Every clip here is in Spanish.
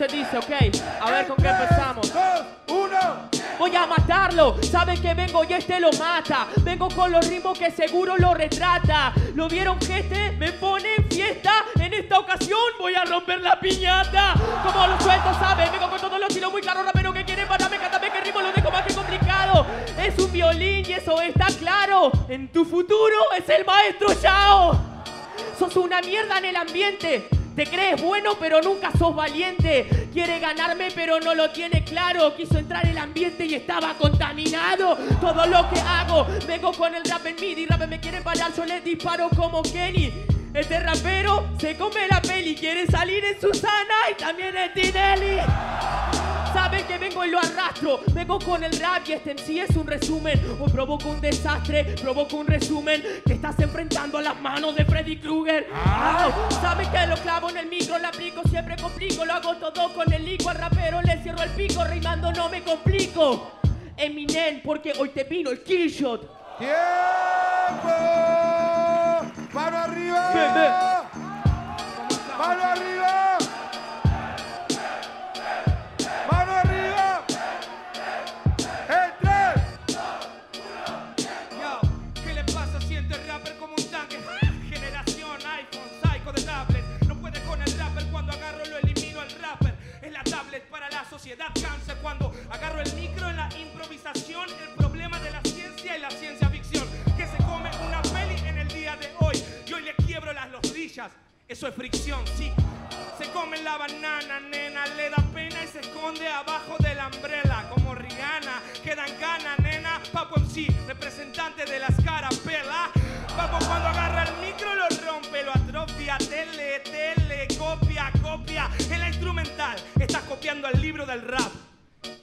Dice, dice, ok. A ver con qué empezamos. Uno. Voy a matarlo. Saben que vengo y este lo mata. Vengo con los ritmos que seguro lo retrata. ¿Lo vieron que este me pone en fiesta? En esta ocasión voy a romper la piñata. Como lo suelto, ¿saben? Vengo con todos los tiros muy claros, rapero que quieren pararme, cántame que ritmo lo dejo más que complicado. Es un violín y eso está claro. En tu futuro es el maestro Yao. Sos una mierda en el ambiente. Te crees bueno pero nunca sos valiente. Quiere ganarme pero no lo tiene claro. Quiso entrar en el ambiente y estaba contaminado. Todo lo que hago, vengo con el rap en midi. Rap me quieren parar, yo les disparo como Kenny. Este rapero se come la peli, quiere salir en Susana y también en Tinelli. Saben que vengo y lo arrastro. Vengo con el rap y este en sí es un resumen. Hoy provoco un desastre, provoco un resumen. Que estás enfrentando a las manos de Freddy Krueger. Au. Saben que lo clavo en el micro, lo aplico, siempre complico. Lo hago todo con el lico. Al rapero le cierro el pico, rimando no me complico. Eminem, porque hoy te vino el killshot. ¡Tiempo! ¡Mano arriba!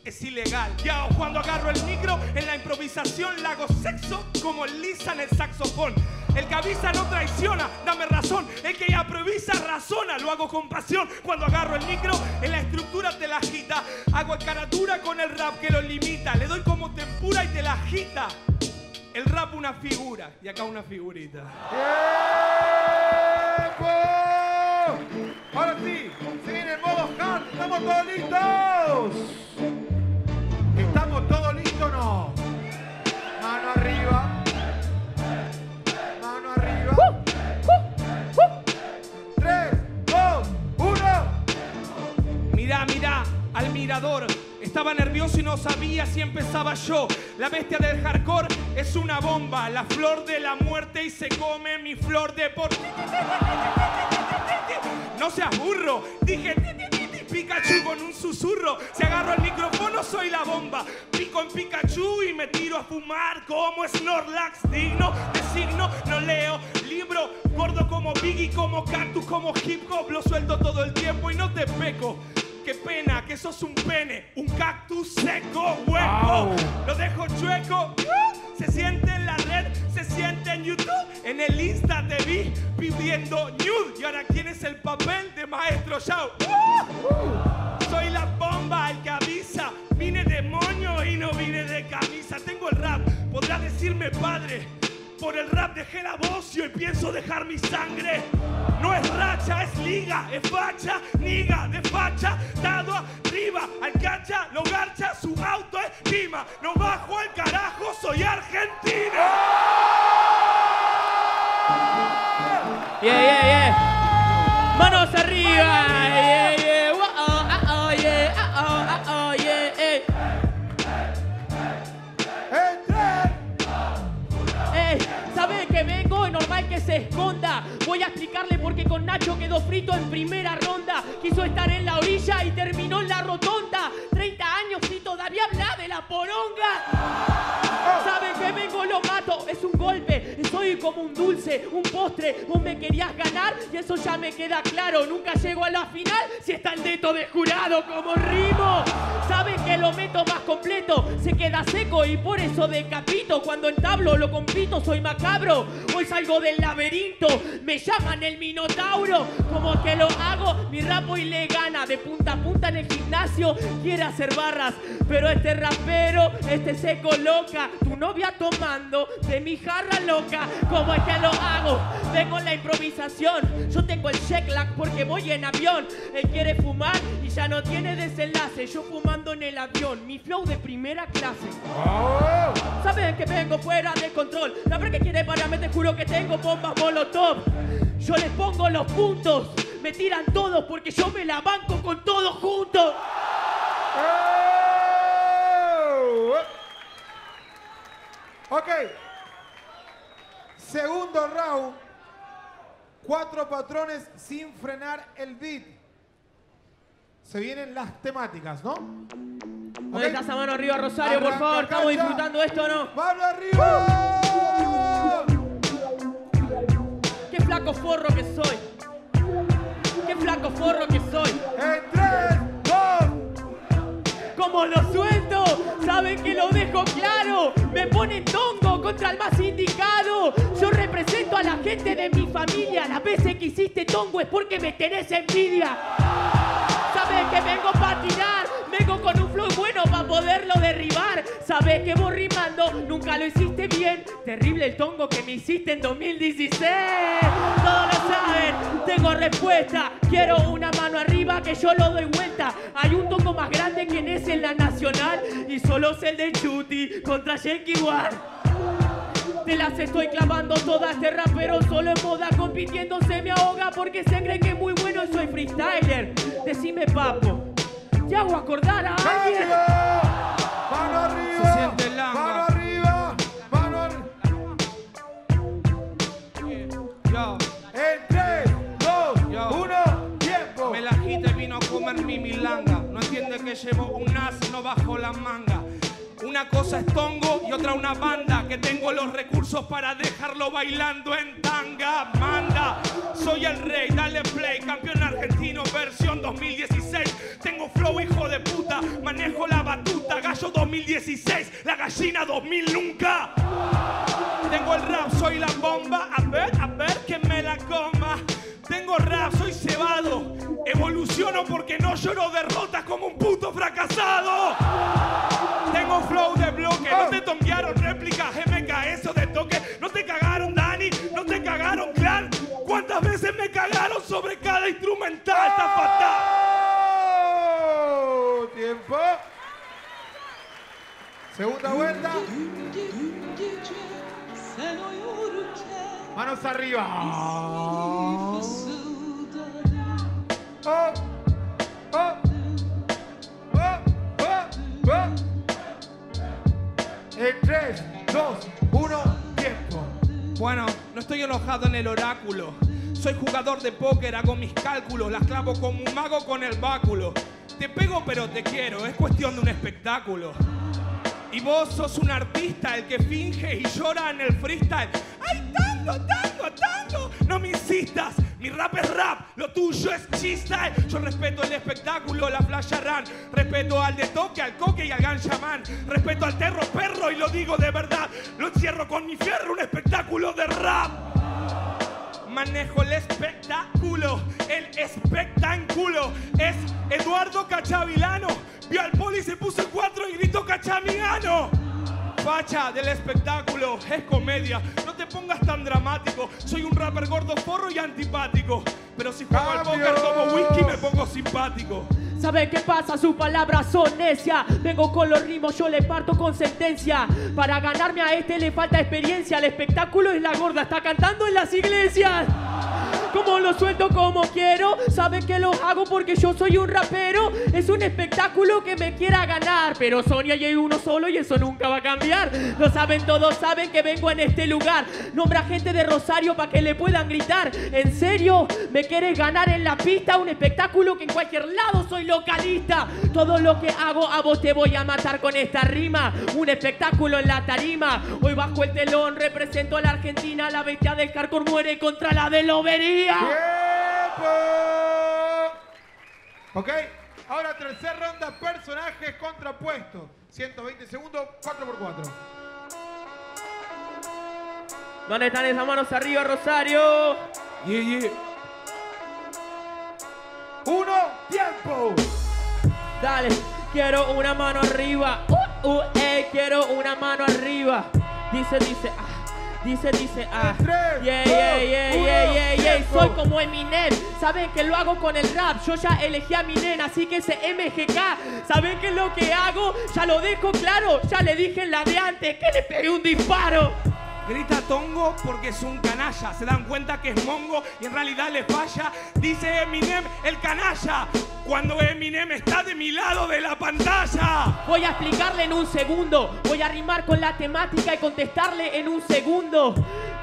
Es ilegal. Ya cuando agarro el micro en la improvisación la hago sexo como Lisa en el saxofón. El que avisa no traiciona, dame razón. El que improvisa razona, lo hago con pasión. Cuando agarro el micro en la estructura te la agita. Hago caratura con el rap que lo limita. Le doy como tempura y te la agita. El rap una figura y acá una figurita. ¡Tiempo! Ahora sí, el modo hard. ¿Estamos todos listos? Mirá, mirá, al mirador. Estaba nervioso y no sabía si empezaba yo. La bestia del hardcore es una bomba, la flor de la muerte y se come mi flor de por. No seas burro, dije Pikachu con un susurro. Si agarro el micrófono soy la bomba. Pico en Pikachu y me tiro a fumar como Snorlax. Digno de signo, no leo libro. Gordo como Biggie, como Cactus, como hip hop. Lo suelto todo el tiempo y no te peco. Qué pena que sos un pene, un cactus seco, hueco. Lo dejo chueco. uh, Se siente en la red, se siente en YouTube. En el Insta te vi pidiendo nude. Y ahora quién es el papel de maestro Shao. Uh, Soy la bomba, el que avisa. Vine de moño y no vine de camisa. Tengo el rap, podrás decirme padre. Por el rap dejé la voz y hoy pienso dejar mi sangre. No es racha, es liga, es facha, niga, de facha, dado arriba, al cancha, lo garcha, su auto es pima. No bajo el carajo, soy argentino. Yeah, yeah, yeah. Manos arriba. Yeah, yeah. Se esconda. Voy a explicarle por qué con Nacho quedó frito en primera ronda. Quiso estar en la orilla y terminó en la rotonda. 30 años y todavía habla de la poronga. Un postre. Vos me querías ganar y eso ya me queda claro. Nunca llego a la final si está el dedo de jurado como rimo. Saben que lo meto más completo. Se queda seco y por eso decapito. Cuando entablo lo compito, soy macabro. Hoy salgo del laberinto. Me llaman el minotauro. Como que lo hago, mi rap hoy le gana. De punta a punta en el gimnasio quiere hacer barras. Pero este rapero, este se coloca. Tu novia tomando de mi jarra loca. Con ¿Cómo es que lo hago? Vengo en la improvisación. Yo tengo el check lag porque voy en avión. Él quiere fumar y ya no tiene desenlace. Yo fumando en el avión. Mi flow de primera clase. ¡Oh! Saben que vengo fuera de control. La verdad que quiere pararme, te juro que tengo bombas molotov. Yo les pongo los puntos. Me tiran todos porque yo me la banco con todos juntos. ¡Oh! Ok. Segundo round. Cuatro patrones sin frenar el beat. Se vienen las temáticas, ¿no? ¿Dónde está esa mano arriba, Rosario, por favor? ¿Estamos disfrutando esto no? ¡Mano arriba! ¡Qué flaco forro que soy! ¡Qué flaco forro que soy! En tres, dos, Como lo suelto, saben que lo dejo claro. Me ponen tongo contra el más mi familia. Las veces que hiciste tongo es porque me tenés envidia. Sabes que vengo para tirar, vengo con un flow bueno para poderlo derribar. Sabes que vos rimando nunca lo hiciste bien. Terrible el tongo que me hiciste en 2016. Todos lo saben, tengo respuesta. Quiero una mano arriba que yo lo doy vuelta. Hay un tongo más grande que en ese en la nacional y solo es el de Chuti contra Yankee One. Te las estoy clavando todas, este rapero solo en moda compitiendo se me ahoga porque se cree que es muy bueno y soy freestyler. Decime papo, ¿te hago acordar a alguien? Mano arriba. Se siente el langa. Mano arriba. Mano arriba. Yo, En tres, dos, Yo. uno, tiempo. me la agita y vino a comer mi milanga. No entiende que llevo un as no bajo la manga. Una cosa es tongo y otra una banda que tengo los recursos para dejarlo bailando en tanga. Manda, soy el rey, dale play, campeón argentino versión 2016. Tengo flow hijo de puta, manejo la batuta, gallo 2016, la gallina 2000 nunca. Tengo el rap, soy la bomba. A ver, a ver que me la coma. Tengo rap, soy cebado. Evoluciono porque no lloro derrotas como un puto fracasado. Tengo flow de bloque, no te tonguearon réplicas, MK, eso de toque. No te cagaron Dani, no te cagaron Clan. ¿Cuántas veces me cagaron sobre cada instrumental? Está fatal. ¡Oh! Tiempo. Segunda vuelta. Manos arriba. Oh, oh, oh, oh, oh. En 3, 2, 1, tiempo. Bueno, no estoy enojado en el oráculo. Soy jugador de póker, hago mis cálculos, las clavo como un mago con el báculo. Te pego pero te quiero, es cuestión de un espectáculo. Y vos sos un artista, el que finge y llora en el freestyle. ¡Ay, tango, tango, tango! No me insistas, mi rap es rap, lo tuyo es chiste. Yo respeto el espectáculo, la flash run. Respeto al de toque, al coque y al ganchaman. Respeto al terro perro y lo digo de verdad. Lo encierro con mi fierro, un espectáculo de rap. Manejo el espectáculo, el espectáculo. Es Eduardo Cachavilano. Vio al poli, se puso cuatro y gritó Cachamiano. Facha del espectáculo, es comedia. No te pongas tan dramático. Soy un rapper gordo, forro y antipático. Pero si juego al póker tomo whisky me pongo simpático. ¿Sabe qué pasa? Sus palabras son necias. Vengo con los ritmos, yo le parto con sentencia. Para ganarme a este le falta experiencia. El espectáculo es la gorda, está cantando en las iglesias. Como lo suelto como quiero, saben que lo hago porque yo soy un rapero. Es un espectáculo que me quiera ganar, pero Sonia y hay uno solo y eso nunca va a cambiar. Lo saben todos, saben que vengo en este lugar. Nombra gente de Rosario para que le puedan gritar. ¿En serio? ¿Me quieres ganar en la pista? Un espectáculo que en cualquier lado soy localista. Todo lo que hago a vos te voy a matar con esta rima. Un espectáculo en la tarima. Hoy bajo el telón represento a la Argentina. La bestia del hardcore muere contra la de ¡Tiempo! Ok, ahora tercera ronda, personajes contrapuestos. 120 segundos, 4x4. ¿Dónde están esas manos arriba, Rosario? Yeah, yeah. Uno, tiempo. Dale, quiero una mano arriba. Uh, uh, eh, quiero una mano arriba. Dice, dice, ah, Dice, dice, ah. Tres, Yeah, dos, yeah, yeah, uno, yeah, yeah, yeah. tiempo. Soy como Eminem. Saben que lo hago con el rap. Yo ya elegí a mi nena, así que ese MGK. Saben que es lo que hago. Ya lo dejo claro. Ya le dije en la de antes que le pegué un disparo. Grita tongo porque es un canalla. Se dan cuenta que es mongo y en realidad le falla. Dice Eminem, el canalla. Cuando Eminem está de mi lado de la pantalla. Voy a explicarle en un segundo. Voy a rimar con la temática y contestarle en un segundo.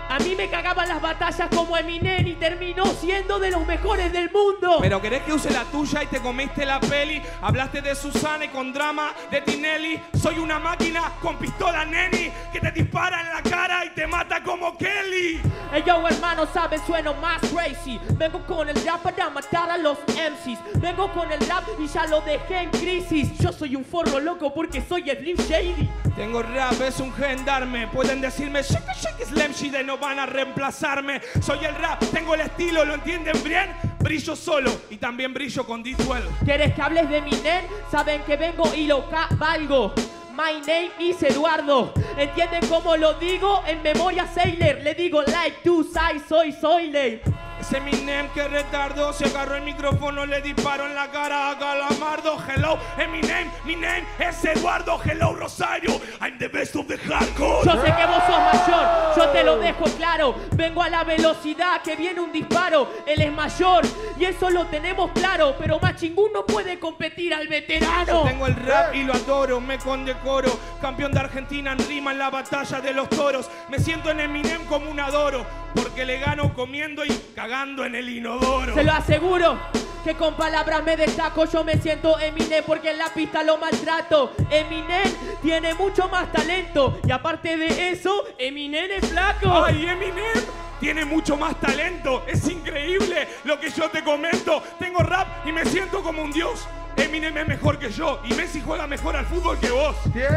A mí me cagaban las batallas como Eminem y terminó siendo de los mejores del mundo. Pero querés que use la tuya y te comiste la peli. Hablaste de Susana y con drama de Tinelli. Soy una máquina con pistola neni que te dispara en la cara y te mata como Kelly. Ey, yo, hermano, sabes, sueno más crazy. Vengo con el rap para matar a los MCs. Vengo con el rap y ya lo dejé en crisis. Yo soy un forro loco porque soy Slim Shady. Tengo rap, es un gendarme. Pueden decirme shake shake slam shide, no van a reemplazarme. Soy el rap, tengo el estilo, ¿lo entienden bien? Brillo solo y también brillo con D12. ¿Quieres que hables de mi nen? Saben que vengo y lo cabalgo. My name is Eduardo. ¿Entienden cómo lo digo? En memoria Sailor. Le digo like to sai, soy Soile. Es Eminem que retardo, se agarró el micrófono, le disparo en la cara a Calamardo. Hello, Eminem, mi name es Eduardo. Hello, Rosario, I'm the best of the hardcore. Yo sé que vos sos mayor, yo te lo dejo claro. Vengo a la velocidad que viene un disparo. Él es mayor y eso lo tenemos claro. Pero más chingún no puede competir al veterano. Tengo el rap y lo adoro, me condecoro. Campeón de Argentina en rima en la batalla de los toros. Me siento en Eminem como un adoro, porque le gano comiendo y cagando en el inodoro. Se lo aseguro que con palabras me destaco. Yo me siento Eminem porque en la pista lo maltrato. Eminem tiene mucho más talento. Y aparte de eso, Eminem es flaco. Ay, Eminem tiene mucho más talento. Es increíble lo que yo te comento. Tengo rap y me siento como un dios. Eminem es mejor que yo y Messi juega mejor al fútbol que vos. ¡Tiempo!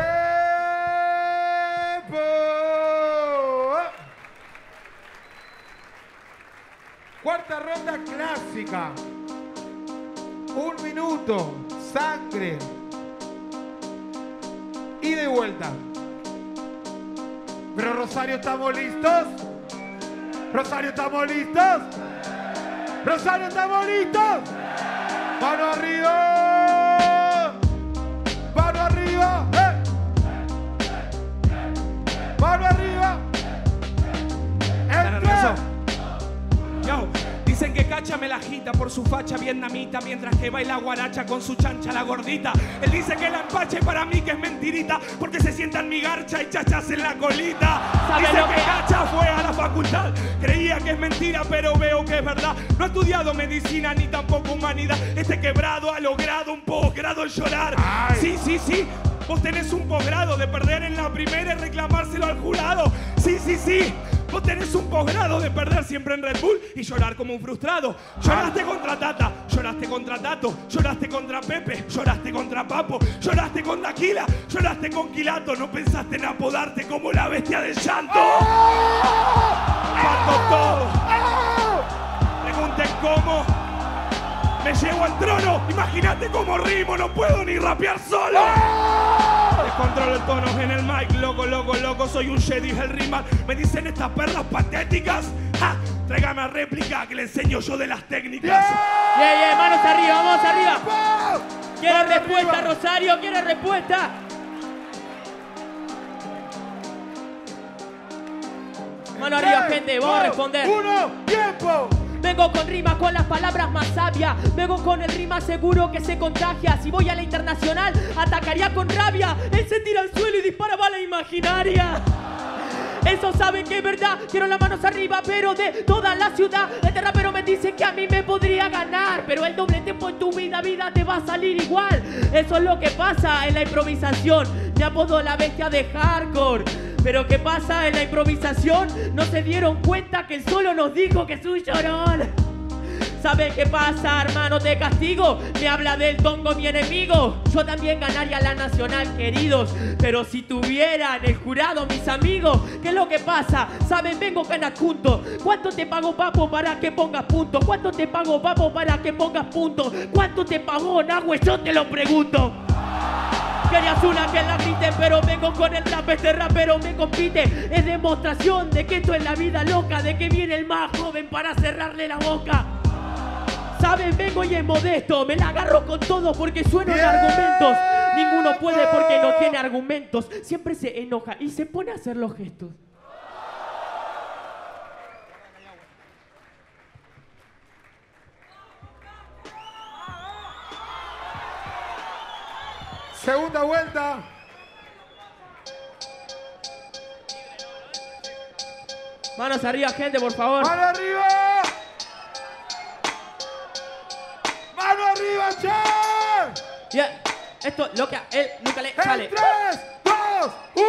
Cuarta ronda clásica. Un minuto. Sangre. Y de vuelta. Pero Rosario, ¿estamos listos? Rosario, ¿estamos listos? Rosario, ¿estamos listos? Mano arriba. Cacha me la agita por su facha vietnamita mientras que baila guaracha con su chancha la gordita. Él dice que la empache para mí que es mentirita porque se sienta en mi garcha y chachas en la colita. ¿Sabe Dice lo que que- Cacha fue a la facultad, creía que es mentira pero veo que es verdad. No ha estudiado medicina ni tampoco humanidad. Este quebrado ha logrado un posgrado en llorar. Ay. Sí, sí, sí. Vos tenés un posgrado de perder en la primera y reclamárselo al jurado. Sí, sí, sí. Vos tenés un posgrado de perder siempre en Red Bull y llorar como un frustrado. Lloraste contra Tata, lloraste contra Tato, lloraste contra Pepe, lloraste contra Papo, lloraste con Daquila, lloraste con Quilato. No pensaste en apodarte como la bestia del llanto. Parto todo. Pregunten cómo. Me llevo al trono. Imagínate cómo rimo, no puedo ni rapear solo. Descontrolo el tono en el mic, loco, loco, loco. Soy un Jedi, el rimal. Me dicen estas perlas patéticas. ¡Ja! Tráigame a réplica que le enseño yo de las técnicas. Yeah, yeah, manos arriba, vamos arriba. ¡Vamos! ¿Quiere Mano respuesta, arriba. Rosario? ¿Quiere respuesta? Mano arriba, gente, vamos a responder. Uno, tiempo. Vengo con rimas, con las palabras más sabias. Vengo con el rima seguro que se contagia. Si voy a la internacional, atacaría con rabia. Él se tira al suelo y dispara bala imaginaria. Eso saben que es verdad, quiero las manos arriba, pero de toda la ciudad. Este rapero me dice que a mí me podría ganar, pero el doble tiempo en tu vida, vida te va a salir igual. Eso es lo que pasa en la improvisación. Me apodo la bestia de hardcore. Pero ¿qué pasa en la improvisación? No se dieron cuenta que solo nos dijo que es un llorón. ¿Sabe qué pasa, hermano? Te castigo. Me habla del tongo, mi enemigo. Yo también ganaría la nacional, queridos. Pero si tuvieran el jurado, mis amigos, ¿qué es lo que pasa? ¿Saben? Vengo junto. ¿Cuánto te pago, papo, para que pongas punto? ¿Cuánto te pago, papo, para que pongas punto? ¿Cuánto te pagó, Nahue? Yo te lo pregunto. Querías una que la griten, pero vengo con el rap, este rapero me compite. Es demostración de que esto es la vida loca, de que viene el más joven para cerrarle la boca. Saben, vengo y es modesto, me la agarro con todo porque sueno en argumentos. Ninguno puede porque no tiene argumentos. Siempre se enoja y se pone a hacer los gestos. Segunda vuelta. Manos arriba, gente, por favor. ¡Mano arriba! ¡Mano arriba, che! Yeah. Esto lo que a él nunca le sale. 3, 2, 1,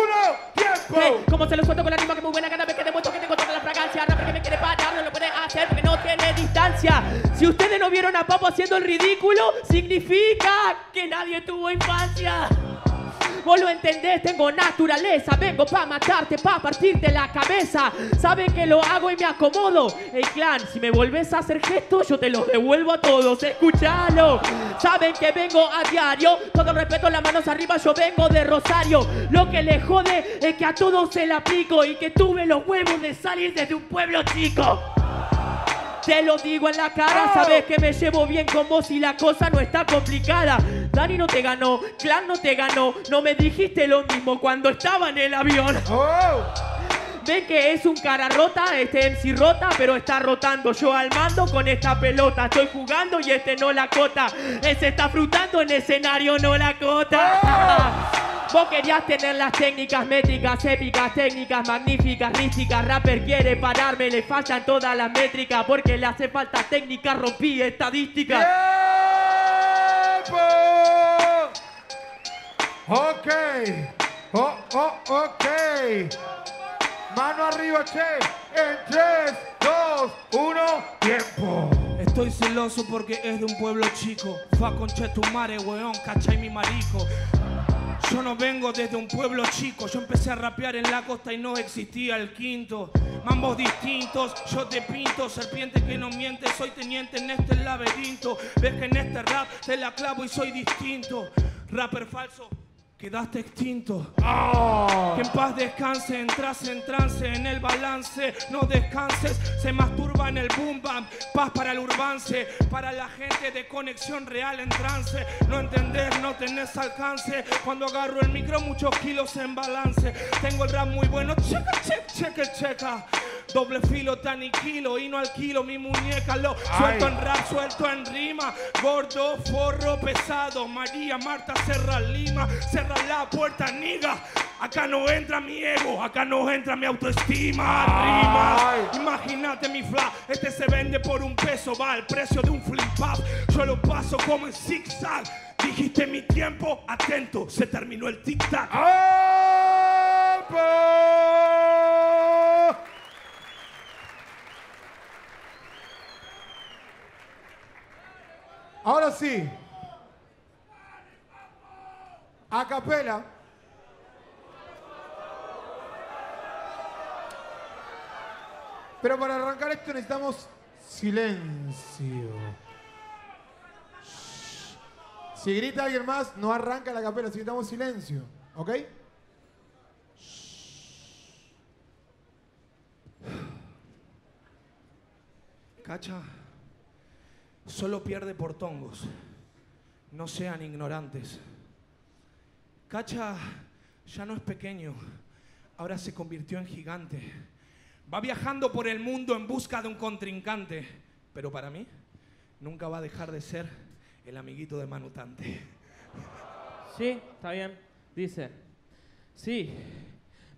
tiempo. Hey, como se lo suelto con la rima que muy buena cada vez que demuestro que tengo toda la fragancia. Rapper que me quiere parar no lo puede hacer porque no tiene distancia. Si ustedes no vieron a Papo haciendo el ridículo, significa que nadie tuvo infancia. Vos lo entendés, tengo naturaleza. Vengo pa' matarte, pa' partirte la cabeza. Saben que lo hago y me acomodo. El clan, si me volvés a hacer gestos, yo te los devuelvo a todos. Escuchalo. Saben que vengo a diario. Todo respeto, las manos arriba, yo vengo de Rosario. Lo que le jode es que a todos se la aplico y que tuve los huevos de salir desde un pueblo chico. Te lo digo en la cara, sabes que me llevo bien con vos y la cosa no está complicada. Dani no te ganó, Clan no te ganó, no me dijiste lo mismo cuando estaba en el avión. Oh, Ven que es un cara rota, este MC rota, pero está rotando. Yo al mando con esta pelota, estoy jugando y este no la cota. Ese está frutando en escenario, no la cota. Vos querías tener las técnicas métricas, épicas, técnicas magníficas, místicas. Rapper quiere pararme, le faltan todas las métricas porque le hace falta técnica, rompí estadística. tiempo. Ok. Oh, oh, ok. Mano arriba, che. En 3, 2, 1, tiempo. Estoy celoso porque es de un pueblo chico. Fa conche tu madre, weón, cachai mi marico. Yo no vengo desde un pueblo chico, yo empecé a rapear en la costa y no existía el quinto. Mambos distintos, yo te pinto, serpiente que no miente, soy teniente en este laberinto. Ves que en este rap te la clavo y soy distinto. Rapper falso, quedaste extinto. Que en paz descanse, entras en trance, en el balance, no descanses, se masturba en el boom bam, paz para el urbance, para la gente de conexión real en trance, no entender, no tenés alcance, cuando agarro el micro muchos kilos en balance, tengo el rap muy bueno, checa, checa, checa, checa. Doble filo, tan y kilo, y no alquilo mi muñeca, lo suelto Ay. en rap, suelto en rima, gordo, forro, pesado, María, Marta, Serra, Lima, cerra la puerta, niga. Acá no entra mi ego, acá no entra mi autoestima. Ay. Rimas, imagínate mi fla, este se vende por un peso, va al precio de un flip up. Yo lo paso como en zigzag. Dijiste mi tiempo, atento, se terminó el tic tac. Ahora sí. A capela. Pero para arrancar esto necesitamos silencio. Si grita alguien más, no arranca la capela, necesitamos silencio. ¿Ok? Cacha, solo pierde por tongos. No sean ignorantes. Cacha ya no es pequeño, ahora se convirtió en gigante. Va viajando por el mundo en busca de un contrincante, pero para mí nunca va a dejar de ser el amiguito de Manutante. Sí, está bien. Dice. Sí.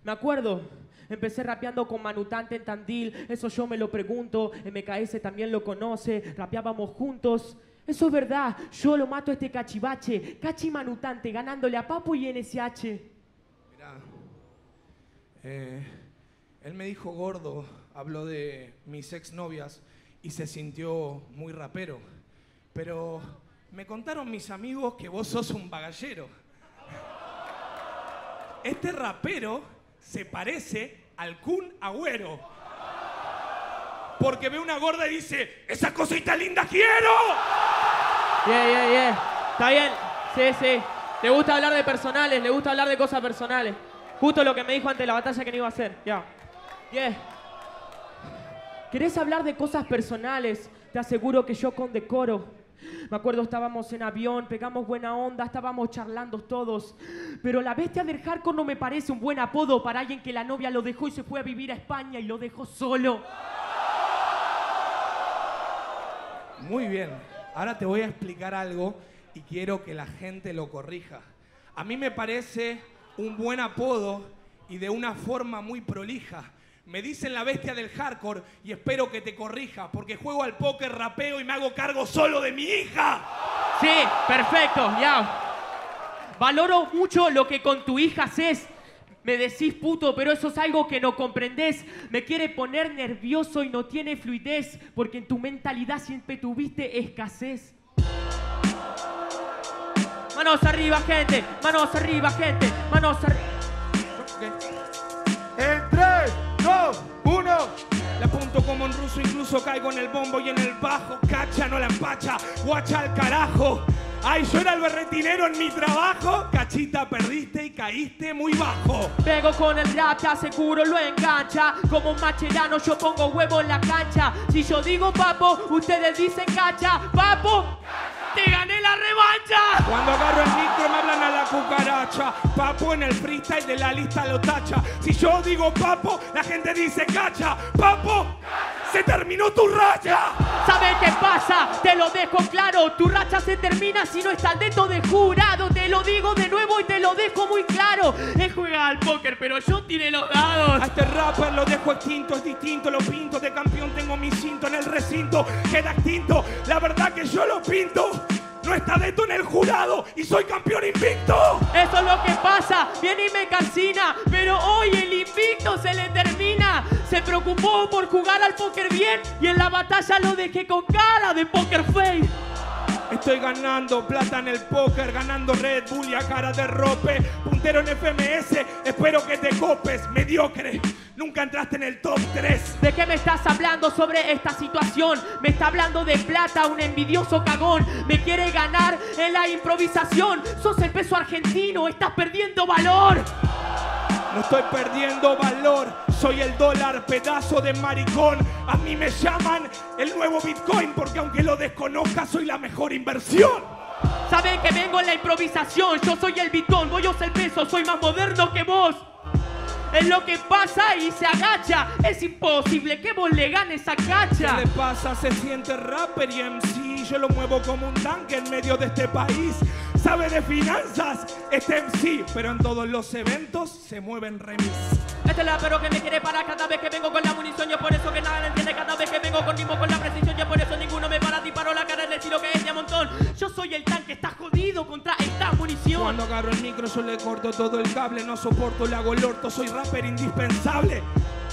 Me acuerdo. Empecé rapeando con Manutante en Tandil. Eso yo me lo pregunto. MKS también lo conoce. Rapeábamos juntos. Eso es verdad. Yo lo mato a este cachivache. Cachi Manutante ganándole a Papo y NSH. Mirá, eh, él me dijo gordo, habló de mis exnovias y se sintió muy rapero. Pero me contaron mis amigos que vos sos un bagallero. Este rapero se parece al Kun Agüero. Porque ve una gorda y dice, esa cosita linda quiero. Yeah, yeah, yeah. Está bien. Sí, sí. Le gusta hablar de personales, le gusta hablar de cosas personales. Justo lo que me dijo antes de la batalla que no iba a hacer. Ya. Yeah. ¿Querés hablar de cosas personales? Te aseguro que yo con decoro. Me acuerdo estábamos en avión, pegamos buena onda, estábamos charlando todos. Pero la bestia del hardcore no me parece un buen apodo para alguien que la novia lo dejó y se fue a vivir a España y lo dejó solo. Muy bien. Ahora te voy a explicar algo y quiero que la gente lo corrija. A mí me parece un buen apodo y de una forma muy prolija. Me dicen la bestia del hardcore y espero que te corrija porque juego al póker, rapeo y me hago cargo solo de mi hija. Sí, perfecto, ya. Valoro mucho lo que con tu hija haces. Me decís puto, pero eso es algo que no comprendés. Me quiere poner nervioso y no tiene fluidez, porque en tu mentalidad siempre tuviste escasez. Manos arriba, gente. Manos arriba, gente. Manos arriba. En 3, 2, 1. La apunto como en ruso, incluso caigo en el bombo y en el bajo. Cacha, no la empacha, guacha al carajo. Ay, yo era el berretinero en mi trabajo. Cachita, perdiste y caíste muy bajo. Pego con el rap, te aseguro lo engancha. Como un macherano, yo pongo huevo en la cancha. Si yo digo papo, ustedes dicen cacha. Papo, te gané la revancha. Cuando agarro el micro me hablan a la cucaracha. Papo en el freestyle de la lista lo tacha. Si yo digo papo, la gente dice cacha. Papo, se terminó tu racha. ¿Sabes qué pasa? Te lo dejo claro. Tu racha se termina si no estás dentro de jurado. Te lo digo de nuevo y te lo dejo muy claro. Él juega al póker, pero yo tiré los dados. A este rapper lo dejo extinto, es distinto, lo pinto de campeón, tengo mi cinto en el recinto, queda extinto, la verdad que yo lo pinto. No está dentro en el jurado y soy campeón invicto. Eso es lo que pasa, viene y me calcina, pero hoy el invicto se le termina. Se preocupó por jugar al póker bien y en la batalla lo dejé con cara de poker face. Estoy ganando plata en el póker, ganando Red Bull y a cara de rope. Puntero en FMS, espero que te copes, mediocre. Nunca entraste en el top 3. ¿De qué me estás hablando sobre esta situación? Me está hablando de plata, un envidioso cagón. Me quiere ganar en la improvisación. Sos el peso argentino, estás perdiendo valor. No estoy perdiendo valor, soy el dólar, pedazo de maricón. A mí me llaman el nuevo Bitcoin porque aunque lo desconozca soy la mejor inversión. Saben que vengo en la improvisación, yo soy el bitón, voy a el peso, soy más moderno que vos. Es lo que pasa y se agacha. Es imposible que vos le ganes a ¿Qué cacha. le pasa? Se siente rapper y MC. Yo lo muevo como un tanque en medio de este país. Sabe de finanzas, este MC, pero en todos los eventos se mueven remis. Este es pero que me quiere parar cada vez que yo le corto todo el cable, no soporto, le hago el orto, soy rapper indispensable.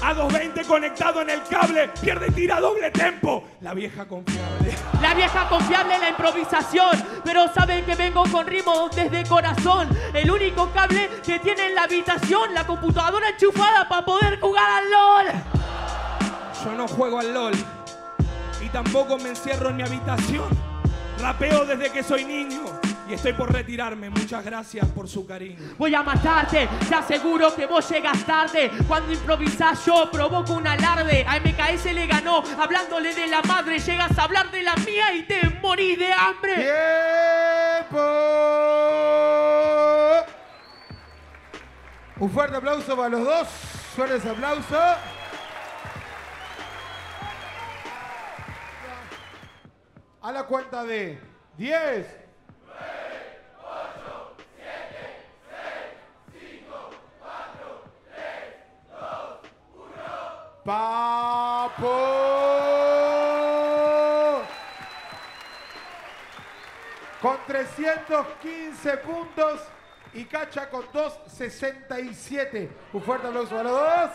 A 220 conectado en el cable, pierde y tira doble tempo. La vieja confiable. La vieja confiable en la improvisación, pero saben que vengo con ritmo desde corazón. El único cable que tiene en la habitación, la computadora enchufada para poder jugar al LOL. Yo no juego al LOL y tampoco me encierro en mi habitación. Rapeo desde que soy niño y estoy por retirarme. Muchas gracias por su cariño. Voy a matarte, te aseguro que vos llegas tarde. Cuando improvisás yo provoco un alarde. A MKS le ganó, hablándole de la madre. Llegas a hablar de la mía y te morís de hambre. ¡Tiempo! Un fuerte aplauso para los dos. Fuertes aplauso. A la cuenta de 10. Papo. Con 315 puntos y Cacha con 267. Un fuerte aplauso para los dos.